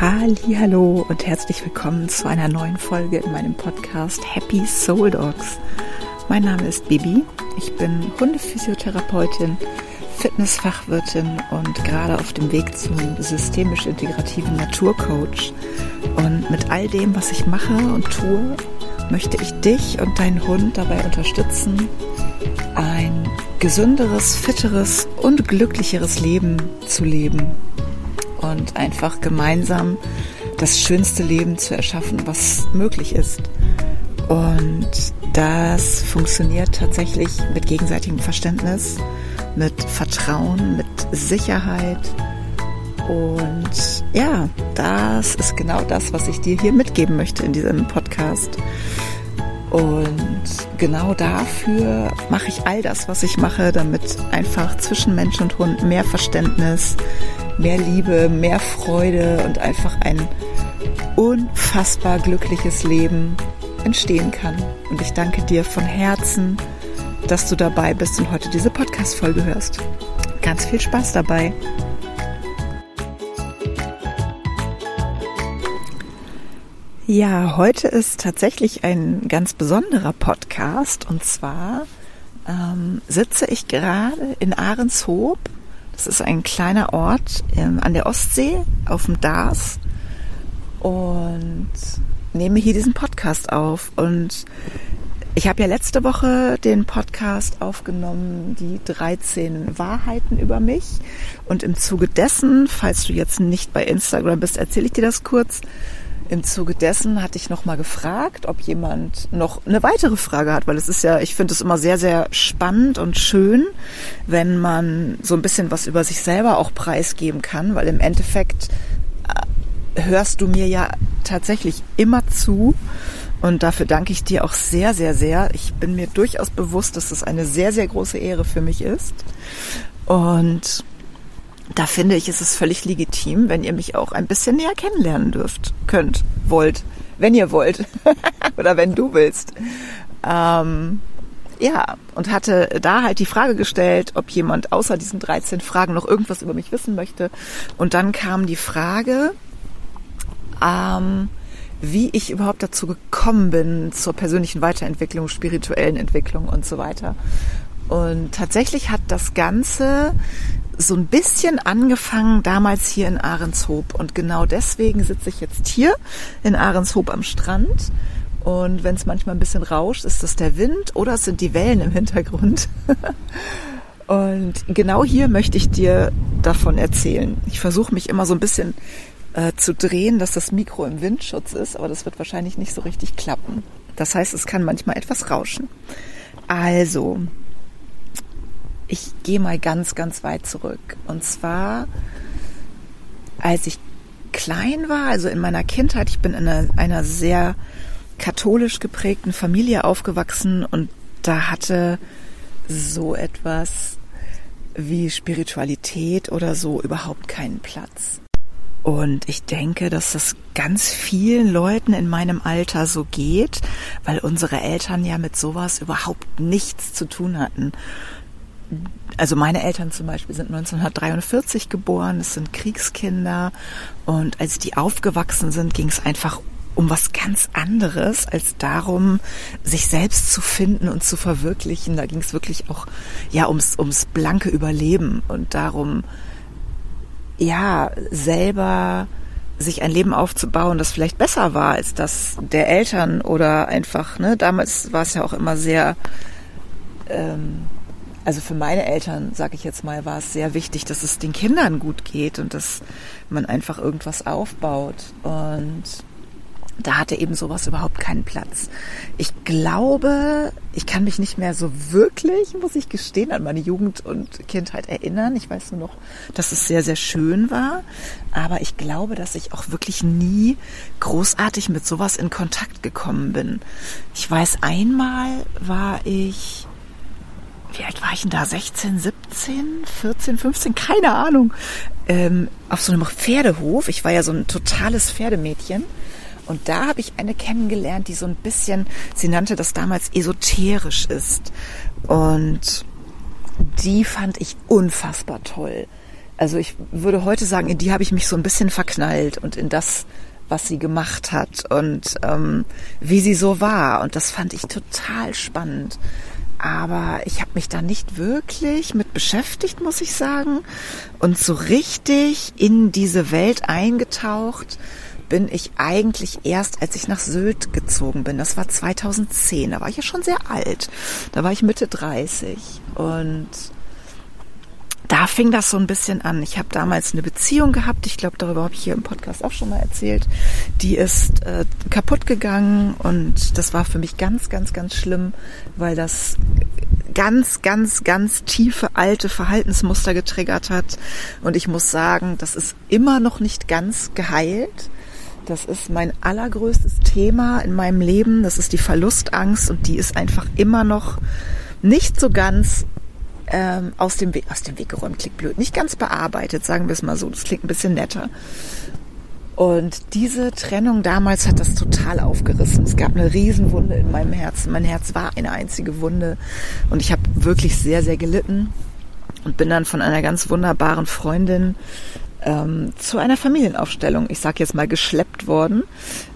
Hallo und herzlich willkommen zu einer neuen Folge in meinem Podcast Happy Soul Dogs. Mein Name ist Bibi. Ich bin Hundephysiotherapeutin, Fitnessfachwirtin und gerade auf dem Weg zum systemisch integrativen Naturcoach. Und mit all dem, was ich mache und tue, möchte ich dich und deinen Hund dabei unterstützen, ein gesünderes, fitteres und glücklicheres Leben zu leben und einfach gemeinsam das schönste Leben zu erschaffen, was möglich ist. Und das funktioniert tatsächlich mit gegenseitigem Verständnis, mit Vertrauen, mit Sicherheit. Und ja, das ist genau das, was ich dir hier mitgeben möchte in diesem Podcast. Und genau dafür mache ich all das, was ich mache, damit einfach zwischen Mensch und Hund mehr Verständnis, mehr Liebe, mehr Freude und einfach ein unfassbar glückliches Leben entstehen kann. Und ich danke dir von Herzen, dass du dabei bist und heute diese Podcast-Folge hörst. Ganz viel Spaß dabei. Ja, heute ist tatsächlich ein ganz besonderer Podcast und zwar ähm, sitze ich gerade in Ahrenshoop das ist ein kleiner Ort ähm, an der Ostsee auf dem Dars und nehme hier diesen Podcast auf. Und ich habe ja letzte Woche den Podcast aufgenommen, die 13 Wahrheiten über mich. Und im Zuge dessen, falls du jetzt nicht bei Instagram bist, erzähle ich dir das kurz. Im Zuge dessen hatte ich nochmal gefragt, ob jemand noch eine weitere Frage hat, weil es ist ja, ich finde es immer sehr, sehr spannend und schön, wenn man so ein bisschen was über sich selber auch preisgeben kann, weil im Endeffekt äh, hörst du mir ja tatsächlich immer zu. Und dafür danke ich dir auch sehr, sehr, sehr. Ich bin mir durchaus bewusst, dass das eine sehr, sehr große Ehre für mich ist. Und da finde ich, ist es völlig legitim, wenn ihr mich auch ein bisschen näher kennenlernen dürft, könnt, wollt, wenn ihr wollt oder wenn du willst. Ähm, ja, und hatte da halt die Frage gestellt, ob jemand außer diesen 13 Fragen noch irgendwas über mich wissen möchte. Und dann kam die Frage, ähm, wie ich überhaupt dazu gekommen bin zur persönlichen Weiterentwicklung, spirituellen Entwicklung und so weiter. Und tatsächlich hat das Ganze so ein bisschen angefangen damals hier in Ahrenshoop. Und genau deswegen sitze ich jetzt hier in Ahrenshoop am Strand. Und wenn es manchmal ein bisschen rauscht, ist das der Wind oder es sind die Wellen im Hintergrund. Und genau hier möchte ich dir davon erzählen. Ich versuche mich immer so ein bisschen äh, zu drehen, dass das Mikro im Windschutz ist, aber das wird wahrscheinlich nicht so richtig klappen. Das heißt, es kann manchmal etwas rauschen. Also, ich gehe mal ganz, ganz weit zurück. Und zwar, als ich klein war, also in meiner Kindheit, ich bin in einer, einer sehr katholisch geprägten Familie aufgewachsen und da hatte so etwas wie Spiritualität oder so überhaupt keinen Platz. Und ich denke, dass das ganz vielen Leuten in meinem Alter so geht, weil unsere Eltern ja mit sowas überhaupt nichts zu tun hatten also meine Eltern zum Beispiel sind 1943 geboren, es sind Kriegskinder und als die aufgewachsen sind, ging es einfach um was ganz anderes als darum, sich selbst zu finden und zu verwirklichen. Da ging es wirklich auch ja ums ums blanke Überleben und darum ja selber sich ein Leben aufzubauen, das vielleicht besser war als das der Eltern oder einfach ne damals war es ja auch immer sehr ähm, also für meine Eltern, sage ich jetzt mal, war es sehr wichtig, dass es den Kindern gut geht und dass man einfach irgendwas aufbaut. Und da hatte eben sowas überhaupt keinen Platz. Ich glaube, ich kann mich nicht mehr so wirklich, muss ich gestehen, an meine Jugend und Kindheit erinnern. Ich weiß nur noch, dass es sehr, sehr schön war. Aber ich glaube, dass ich auch wirklich nie großartig mit sowas in Kontakt gekommen bin. Ich weiß, einmal war ich wie alt war ich denn da? 16, 17, 14, 15, keine Ahnung. Ähm, auf so einem Pferdehof. Ich war ja so ein totales Pferdemädchen. Und da habe ich eine kennengelernt, die so ein bisschen, sie nannte das damals esoterisch ist. Und die fand ich unfassbar toll. also ich würde heute sagen, in die habe ich mich so ein bisschen verknallt und in das, was sie gemacht hat und ähm, wie sie so war. Und das fand ich total spannend. Aber ich habe mich da nicht wirklich mit beschäftigt, muss ich sagen. Und so richtig in diese Welt eingetaucht bin ich eigentlich erst, als ich nach Sylt gezogen bin. Das war 2010. Da war ich ja schon sehr alt. Da war ich Mitte 30. Und da fing das so ein bisschen an. Ich habe damals eine Beziehung gehabt, ich glaube, darüber habe ich hier im Podcast auch schon mal erzählt. Die ist äh, kaputt gegangen und das war für mich ganz, ganz, ganz schlimm, weil das ganz, ganz, ganz tiefe alte Verhaltensmuster getriggert hat. Und ich muss sagen, das ist immer noch nicht ganz geheilt. Das ist mein allergrößtes Thema in meinem Leben. Das ist die Verlustangst und die ist einfach immer noch nicht so ganz ähm, aus, dem Weg, aus dem Weg geräumt, klingt blöd, nicht ganz bearbeitet, sagen wir es mal so, das klingt ein bisschen netter. Und diese Trennung damals hat das total aufgerissen. Es gab eine Riesenwunde in meinem Herzen. Mein Herz war eine einzige Wunde und ich habe wirklich sehr, sehr gelitten und bin dann von einer ganz wunderbaren Freundin ähm, zu einer Familienaufstellung, ich sage jetzt mal, geschleppt worden,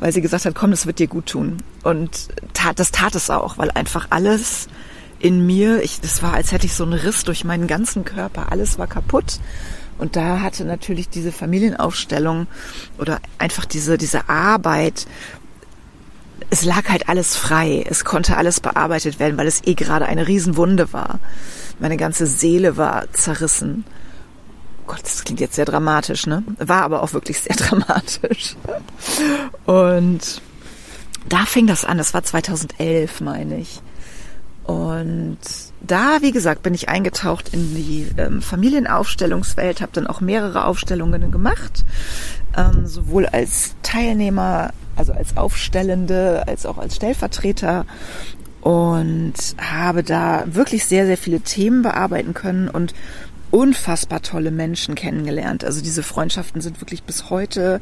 weil sie gesagt hat, komm, das wird dir gut tun. Und tat, das tat es auch, weil einfach alles in mir, ich, das war, als hätte ich so einen Riss durch meinen ganzen Körper. Alles war kaputt. Und da hatte natürlich diese Familienaufstellung oder einfach diese, diese Arbeit, es lag halt alles frei. Es konnte alles bearbeitet werden, weil es eh gerade eine Riesenwunde war. Meine ganze Seele war zerrissen. Gott, das klingt jetzt sehr dramatisch, ne? War aber auch wirklich sehr dramatisch. Und da fing das an. Das war 2011, meine ich. Und da, wie gesagt, bin ich eingetaucht in die ähm, Familienaufstellungswelt, habe dann auch mehrere Aufstellungen gemacht, ähm, sowohl als Teilnehmer, also als Aufstellende, als auch als Stellvertreter und habe da wirklich sehr, sehr viele Themen bearbeiten können und unfassbar tolle Menschen kennengelernt. Also diese Freundschaften sind wirklich bis heute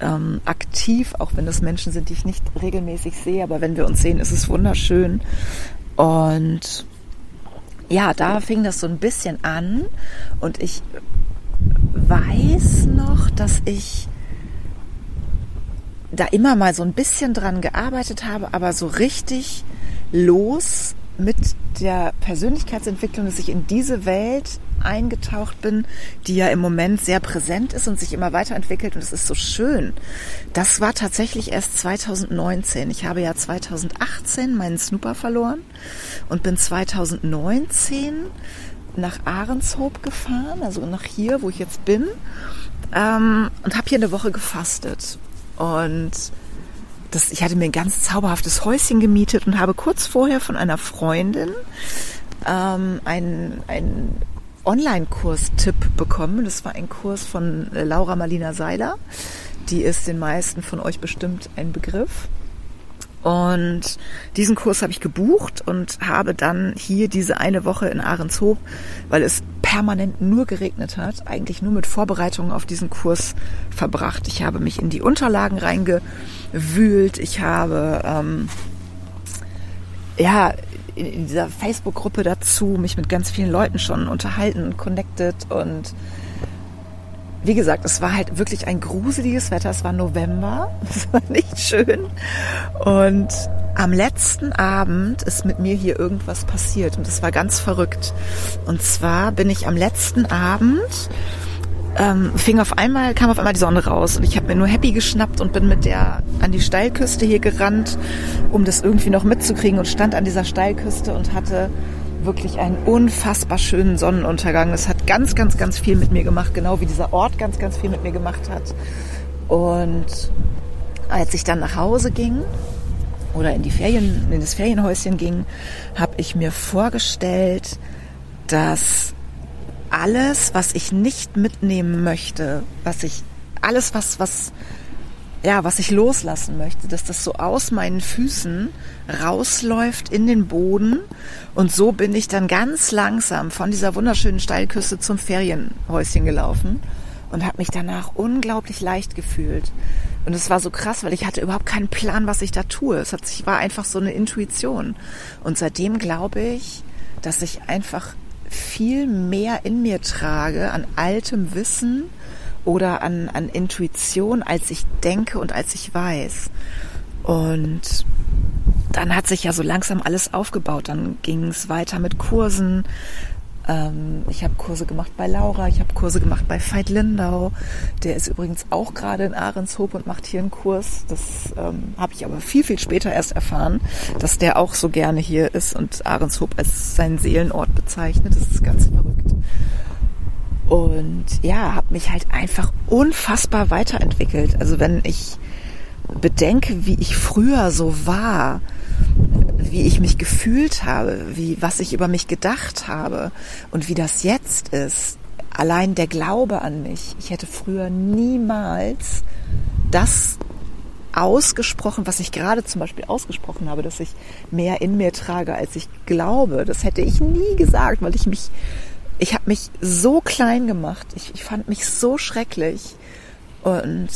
ähm, aktiv, auch wenn das Menschen sind, die ich nicht regelmäßig sehe, aber wenn wir uns sehen, ist es wunderschön. Und ja, da fing das so ein bisschen an. Und ich weiß noch, dass ich da immer mal so ein bisschen dran gearbeitet habe, aber so richtig los mit der Persönlichkeitsentwicklung, dass ich in diese Welt eingetaucht bin, die ja im Moment sehr präsent ist und sich immer weiterentwickelt und es ist so schön. Das war tatsächlich erst 2019. Ich habe ja 2018 meinen Snooper verloren und bin 2019 nach Ahrenshoop gefahren, also nach hier, wo ich jetzt bin, ähm, und habe hier eine Woche gefastet. Und das, ich hatte mir ein ganz zauberhaftes Häuschen gemietet und habe kurz vorher von einer Freundin ähm, ein, ein Online-Kurs-Tipp bekommen. Das war ein Kurs von äh, Laura Marlina Seiler. Die ist den meisten von euch bestimmt ein Begriff. Und diesen Kurs habe ich gebucht und habe dann hier diese eine Woche in Ahrenshoop, weil es permanent nur geregnet hat, eigentlich nur mit Vorbereitungen auf diesen Kurs verbracht. Ich habe mich in die Unterlagen reingewühlt. Ich habe ähm, ja in dieser Facebook-Gruppe dazu, mich mit ganz vielen Leuten schon unterhalten und connected und wie gesagt, es war halt wirklich ein gruseliges Wetter. Es war November. Es war nicht schön. Und am letzten Abend ist mit mir hier irgendwas passiert und es war ganz verrückt. Und zwar bin ich am letzten Abend ähm, fing auf einmal, kam auf einmal die Sonne raus und ich habe mir nur Happy geschnappt und bin mit der an die Steilküste hier gerannt, um das irgendwie noch mitzukriegen und stand an dieser Steilküste und hatte wirklich einen unfassbar schönen Sonnenuntergang. Es hat ganz, ganz, ganz viel mit mir gemacht, genau wie dieser Ort ganz, ganz viel mit mir gemacht hat. Und als ich dann nach Hause ging oder in die Ferien, in das Ferienhäuschen ging, habe ich mir vorgestellt, dass alles, was ich nicht mitnehmen möchte, was ich, alles, was, was, ja, was ich loslassen möchte, dass das so aus meinen Füßen rausläuft in den Boden. Und so bin ich dann ganz langsam von dieser wunderschönen Steilküste zum Ferienhäuschen gelaufen und habe mich danach unglaublich leicht gefühlt. Und es war so krass, weil ich hatte überhaupt keinen Plan, was ich da tue. Es hat sich, war einfach so eine Intuition. Und seitdem glaube ich, dass ich einfach viel mehr in mir trage an altem Wissen oder an, an Intuition, als ich denke und als ich weiß. Und dann hat sich ja so langsam alles aufgebaut. Dann ging es weiter mit Kursen. Ähm, ich habe Kurse gemacht bei Laura, ich habe Kurse gemacht bei Veit Lindau. Der ist übrigens auch gerade in Ahrenshoop und macht hier einen Kurs. Das ähm, habe ich aber viel, viel später erst erfahren, dass der auch so gerne hier ist und Ahrenshoop als seinen Seelenort bezeichnet. Das ist ganz verrückt. Und ja, habe mich halt einfach unfassbar weiterentwickelt. Also wenn ich bedenke, wie ich früher so war, wie ich mich gefühlt habe, wie was ich über mich gedacht habe und wie das jetzt ist. Allein der Glaube an mich. Ich hätte früher niemals das ausgesprochen, was ich gerade zum Beispiel ausgesprochen habe, dass ich mehr in mir trage, als ich glaube. Das hätte ich nie gesagt, weil ich mich, ich habe mich so klein gemacht. Ich, ich fand mich so schrecklich und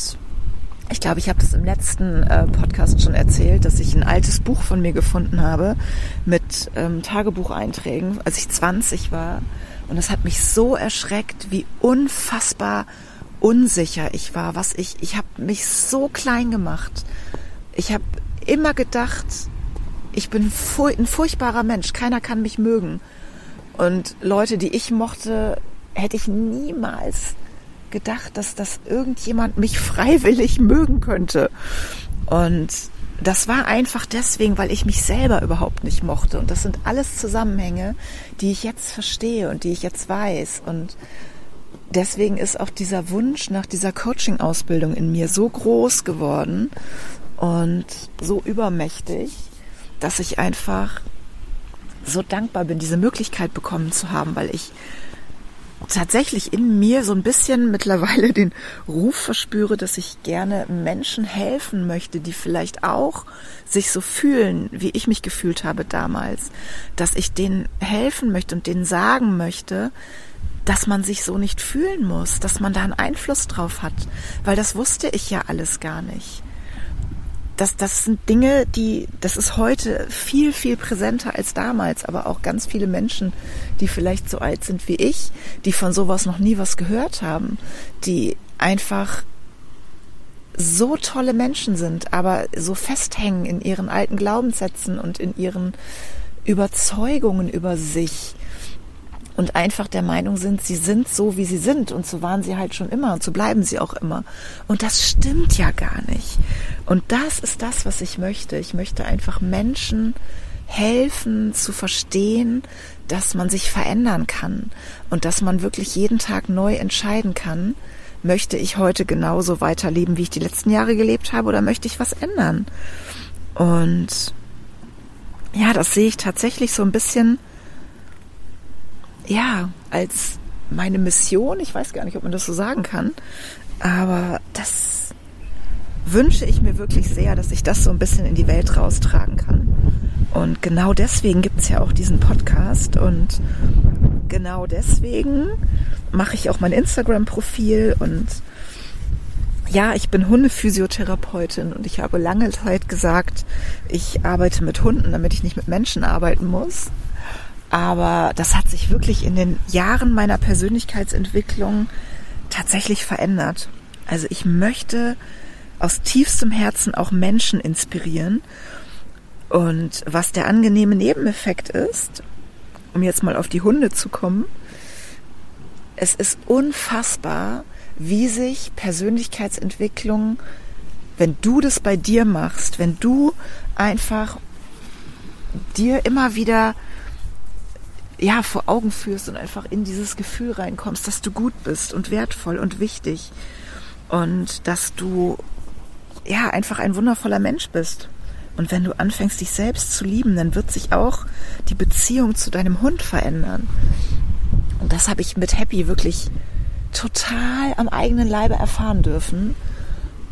ich glaube, ich habe das im letzten äh, Podcast schon erzählt, dass ich ein altes Buch von mir gefunden habe mit ähm, Tagebucheinträgen, als ich 20 war. Und das hat mich so erschreckt, wie unfassbar unsicher ich war, was ich, ich habe mich so klein gemacht. Ich habe immer gedacht, ich bin ein furchtbarer Mensch, keiner kann mich mögen. Und Leute, die ich mochte, hätte ich niemals gedacht, dass das irgendjemand mich freiwillig mögen könnte. Und das war einfach deswegen, weil ich mich selber überhaupt nicht mochte. Und das sind alles Zusammenhänge, die ich jetzt verstehe und die ich jetzt weiß. Und deswegen ist auch dieser Wunsch nach dieser Coaching-Ausbildung in mir so groß geworden und so übermächtig, dass ich einfach so dankbar bin, diese Möglichkeit bekommen zu haben, weil ich tatsächlich in mir so ein bisschen mittlerweile den Ruf verspüre, dass ich gerne Menschen helfen möchte, die vielleicht auch sich so fühlen, wie ich mich gefühlt habe damals, dass ich denen helfen möchte und denen sagen möchte, dass man sich so nicht fühlen muss, dass man da einen Einfluss drauf hat, weil das wusste ich ja alles gar nicht das, das sind Dinge, die, das ist heute viel, viel präsenter als damals, aber auch ganz viele Menschen, die vielleicht so alt sind wie ich, die von sowas noch nie was gehört haben, die einfach so tolle Menschen sind, aber so festhängen in ihren alten Glaubenssätzen und in ihren Überzeugungen über sich und einfach der Meinung sind, sie sind so, wie sie sind und so waren sie halt schon immer und so bleiben sie auch immer. Und das stimmt ja gar nicht. Und das ist das, was ich möchte. Ich möchte einfach Menschen helfen zu verstehen, dass man sich verändern kann und dass man wirklich jeden Tag neu entscheiden kann, möchte ich heute genauso weiterleben, wie ich die letzten Jahre gelebt habe oder möchte ich was ändern? Und ja, das sehe ich tatsächlich so ein bisschen ja, als meine Mission, ich weiß gar nicht, ob man das so sagen kann, aber das wünsche ich mir wirklich sehr, dass ich das so ein bisschen in die Welt raustragen kann. Und genau deswegen gibt es ja auch diesen Podcast und genau deswegen mache ich auch mein Instagram-Profil und ja, ich bin Hundephysiotherapeutin und ich habe lange Zeit gesagt, ich arbeite mit Hunden, damit ich nicht mit Menschen arbeiten muss. Aber das hat sich wirklich in den Jahren meiner Persönlichkeitsentwicklung tatsächlich verändert. Also ich möchte aus tiefstem Herzen auch Menschen inspirieren. Und was der angenehme Nebeneffekt ist, um jetzt mal auf die Hunde zu kommen, es ist unfassbar, wie sich Persönlichkeitsentwicklung, wenn du das bei dir machst, wenn du einfach dir immer wieder ja, vor Augen führst und einfach in dieses Gefühl reinkommst, dass du gut bist und wertvoll und wichtig und dass du ja einfach ein wundervoller Mensch bist. Und wenn du anfängst, dich selbst zu lieben, dann wird sich auch die Beziehung zu deinem Hund verändern. Und das habe ich mit Happy wirklich total am eigenen Leibe erfahren dürfen.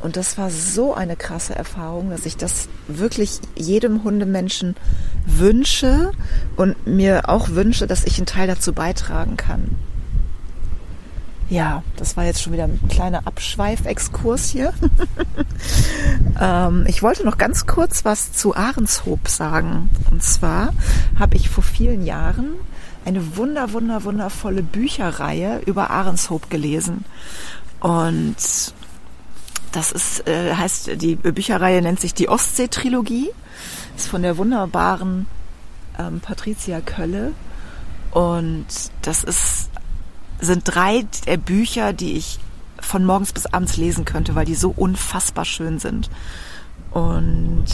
Und das war so eine krasse Erfahrung, dass ich das wirklich jedem Hundemenschen wünsche und mir auch wünsche, dass ich einen Teil dazu beitragen kann. Ja, das war jetzt schon wieder ein kleiner Abschweifexkurs hier. ähm, ich wollte noch ganz kurz was zu Ahrenshoop sagen. Und zwar habe ich vor vielen Jahren eine wunder, wunder, wundervolle Bücherreihe über Ahrenshoop gelesen. Und das ist, äh, heißt, die Bücherreihe nennt sich die Ostsee-Trilogie. Ist von der wunderbaren ähm, Patricia Kölle. Und das ist, sind drei der Bücher, die ich von morgens bis abends lesen könnte, weil die so unfassbar schön sind. Und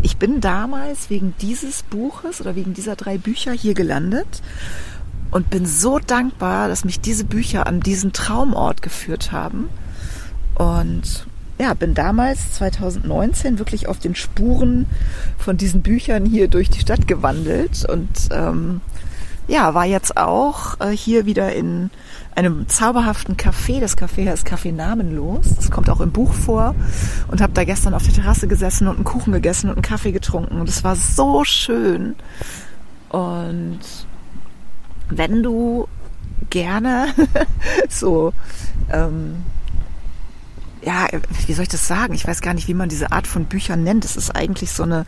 ich bin damals wegen dieses Buches oder wegen dieser drei Bücher hier gelandet und bin so dankbar, dass mich diese Bücher an diesen Traumort geführt haben. Und ja, bin damals 2019 wirklich auf den Spuren von diesen Büchern hier durch die Stadt gewandelt und ähm, ja, war jetzt auch äh, hier wieder in einem zauberhaften Café. Das Café heißt Café Namenlos. Das kommt auch im Buch vor. Und habe da gestern auf der Terrasse gesessen und einen Kuchen gegessen und einen Kaffee getrunken. Und es war so schön. Und wenn du gerne so, ähm, ja, wie soll ich das sagen? Ich weiß gar nicht, wie man diese Art von Büchern nennt. Es ist eigentlich so eine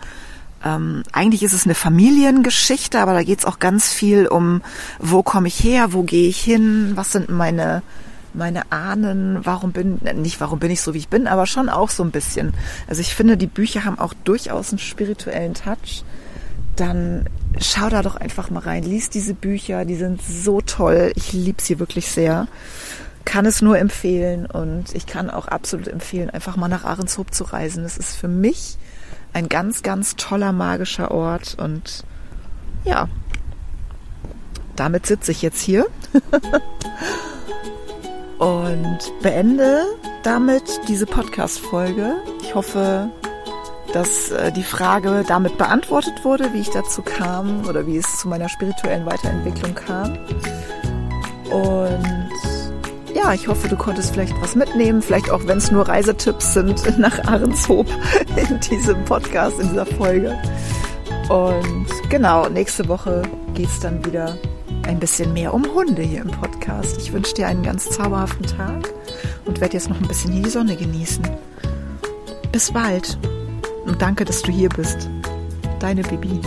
ähm, eigentlich ist es eine Familiengeschichte, aber da geht es auch ganz viel um, wo komme ich her, wo gehe ich hin, was sind meine meine Ahnen, warum bin nicht warum bin ich so wie ich bin, aber schon auch so ein bisschen. Also ich finde, die Bücher haben auch durchaus einen spirituellen Touch. Dann schau da doch einfach mal rein, lies diese Bücher, die sind so toll. Ich liebe sie wirklich sehr. Kann es nur empfehlen und ich kann auch absolut empfehlen, einfach mal nach Ahrenshoop zu reisen. Das ist für mich ein ganz, ganz toller magischer Ort und ja, damit sitze ich jetzt hier und beende damit diese Podcast-Folge. Ich hoffe, dass äh, die Frage damit beantwortet wurde, wie ich dazu kam oder wie es zu meiner spirituellen Weiterentwicklung kam. Und ja, ich hoffe, du konntest vielleicht was mitnehmen, vielleicht auch wenn es nur Reisetipps sind nach Ahrenshoop in diesem Podcast, in dieser Folge. Und genau, nächste Woche geht es dann wieder ein bisschen mehr um Hunde hier im Podcast. Ich wünsche dir einen ganz zauberhaften Tag und werde jetzt noch ein bisschen hier die Sonne genießen. Bis bald und danke, dass du hier bist. Deine Bibi.